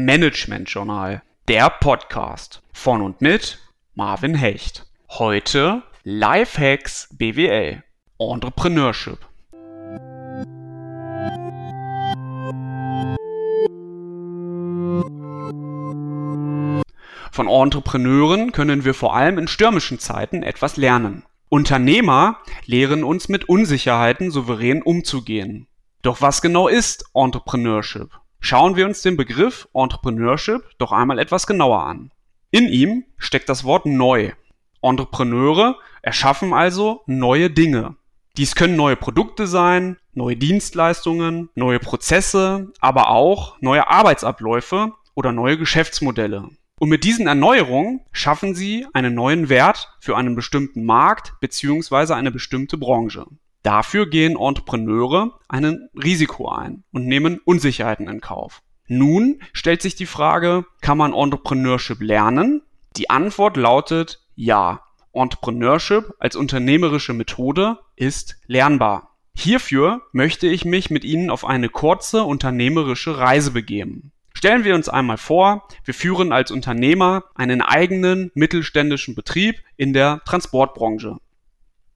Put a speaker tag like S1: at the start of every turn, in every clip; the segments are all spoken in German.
S1: Management Journal, der Podcast von und mit Marvin Hecht. Heute Lifehacks BWL, Entrepreneurship. Von Entrepreneuren können wir vor allem in stürmischen Zeiten etwas lernen. Unternehmer lehren uns mit Unsicherheiten souverän umzugehen. Doch was genau ist Entrepreneurship? Schauen wir uns den Begriff Entrepreneurship doch einmal etwas genauer an. In ihm steckt das Wort neu. Entrepreneure erschaffen also neue Dinge. Dies können neue Produkte sein, neue Dienstleistungen, neue Prozesse, aber auch neue Arbeitsabläufe oder neue Geschäftsmodelle. Und mit diesen Erneuerungen schaffen sie einen neuen Wert für einen bestimmten Markt bzw. eine bestimmte Branche. Dafür gehen Entrepreneure ein Risiko ein und nehmen Unsicherheiten in Kauf. Nun stellt sich die Frage, kann man Entrepreneurship lernen? Die Antwort lautet ja. Entrepreneurship als unternehmerische Methode ist lernbar. Hierfür möchte ich mich mit Ihnen auf eine kurze unternehmerische Reise begeben. Stellen wir uns einmal vor, wir führen als Unternehmer einen eigenen mittelständischen Betrieb in der Transportbranche.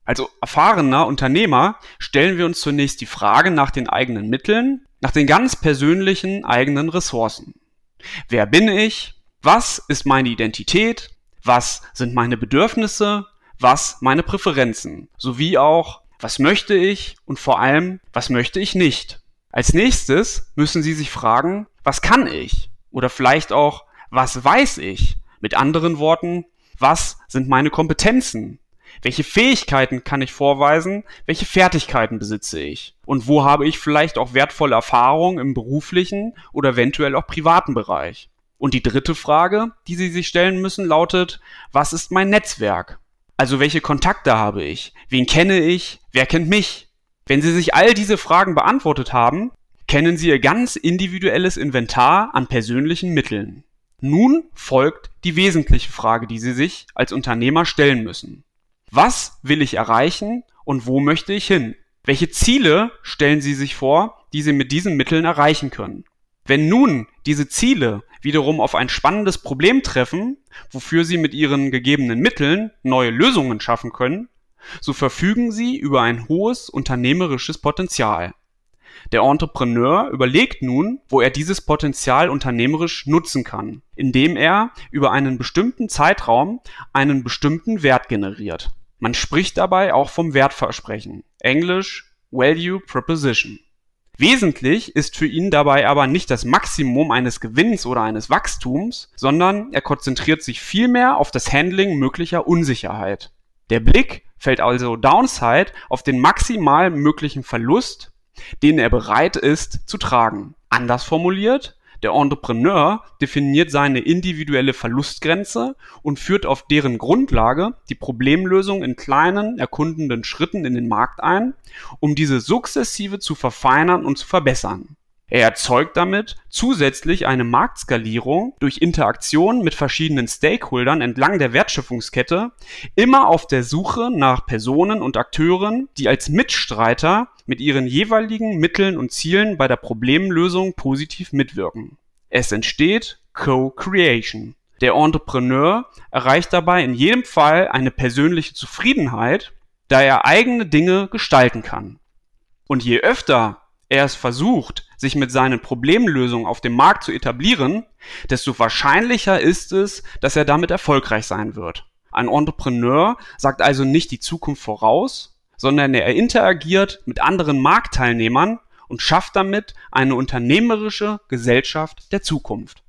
S1: Als erfahrener Unternehmer stellen wir uns zunächst die Frage nach den eigenen Mitteln, nach den ganz persönlichen eigenen Ressourcen. Wer bin ich? Was ist meine Identität? Was sind meine Bedürfnisse? Was meine Präferenzen? Sowie auch, was möchte ich und vor allem, was möchte ich nicht? Als nächstes müssen Sie sich fragen, was kann ich? Oder vielleicht auch, was weiß ich? Mit anderen Worten, was sind meine Kompetenzen? Welche Fähigkeiten kann ich vorweisen? Welche Fertigkeiten besitze ich? Und wo habe ich vielleicht auch wertvolle Erfahrungen im beruflichen oder eventuell auch privaten Bereich? Und die dritte Frage, die Sie sich stellen müssen, lautet, was ist mein Netzwerk? Also welche Kontakte habe ich? Wen kenne ich? Wer kennt mich? Wenn Sie sich all diese Fragen beantwortet haben, kennen Sie Ihr ganz individuelles Inventar an persönlichen Mitteln. Nun folgt die wesentliche Frage, die Sie sich als Unternehmer stellen müssen. Was will ich erreichen und wo möchte ich hin? Welche Ziele stellen Sie sich vor, die Sie mit diesen Mitteln erreichen können? Wenn nun diese Ziele wiederum auf ein spannendes Problem treffen, wofür Sie mit Ihren gegebenen Mitteln neue Lösungen schaffen können, so verfügen sie über ein hohes unternehmerisches Potenzial. Der Entrepreneur überlegt nun, wo er dieses Potenzial unternehmerisch nutzen kann, indem er über einen bestimmten Zeitraum einen bestimmten Wert generiert. Man spricht dabei auch vom Wertversprechen, englisch Value Proposition. Wesentlich ist für ihn dabei aber nicht das Maximum eines Gewinns oder eines Wachstums, sondern er konzentriert sich vielmehr auf das Handling möglicher Unsicherheit. Der Blick fällt also Downside auf den maximal möglichen Verlust, den er bereit ist zu tragen. Anders formuliert, der Entrepreneur definiert seine individuelle Verlustgrenze und führt auf deren Grundlage die Problemlösung in kleinen, erkundenden Schritten in den Markt ein, um diese sukzessive zu verfeinern und zu verbessern. Er erzeugt damit zusätzlich eine Marktskalierung durch Interaktion mit verschiedenen Stakeholdern entlang der Wertschöpfungskette, immer auf der Suche nach Personen und Akteuren, die als Mitstreiter mit ihren jeweiligen Mitteln und Zielen bei der Problemlösung positiv mitwirken. Es entsteht Co-Creation. Der Entrepreneur erreicht dabei in jedem Fall eine persönliche Zufriedenheit, da er eigene Dinge gestalten kann. Und je öfter er versucht, sich mit seinen Problemlösungen auf dem Markt zu etablieren, desto wahrscheinlicher ist es, dass er damit erfolgreich sein wird. Ein Entrepreneur sagt also nicht die Zukunft voraus, sondern er interagiert mit anderen Marktteilnehmern und schafft damit eine unternehmerische Gesellschaft der Zukunft.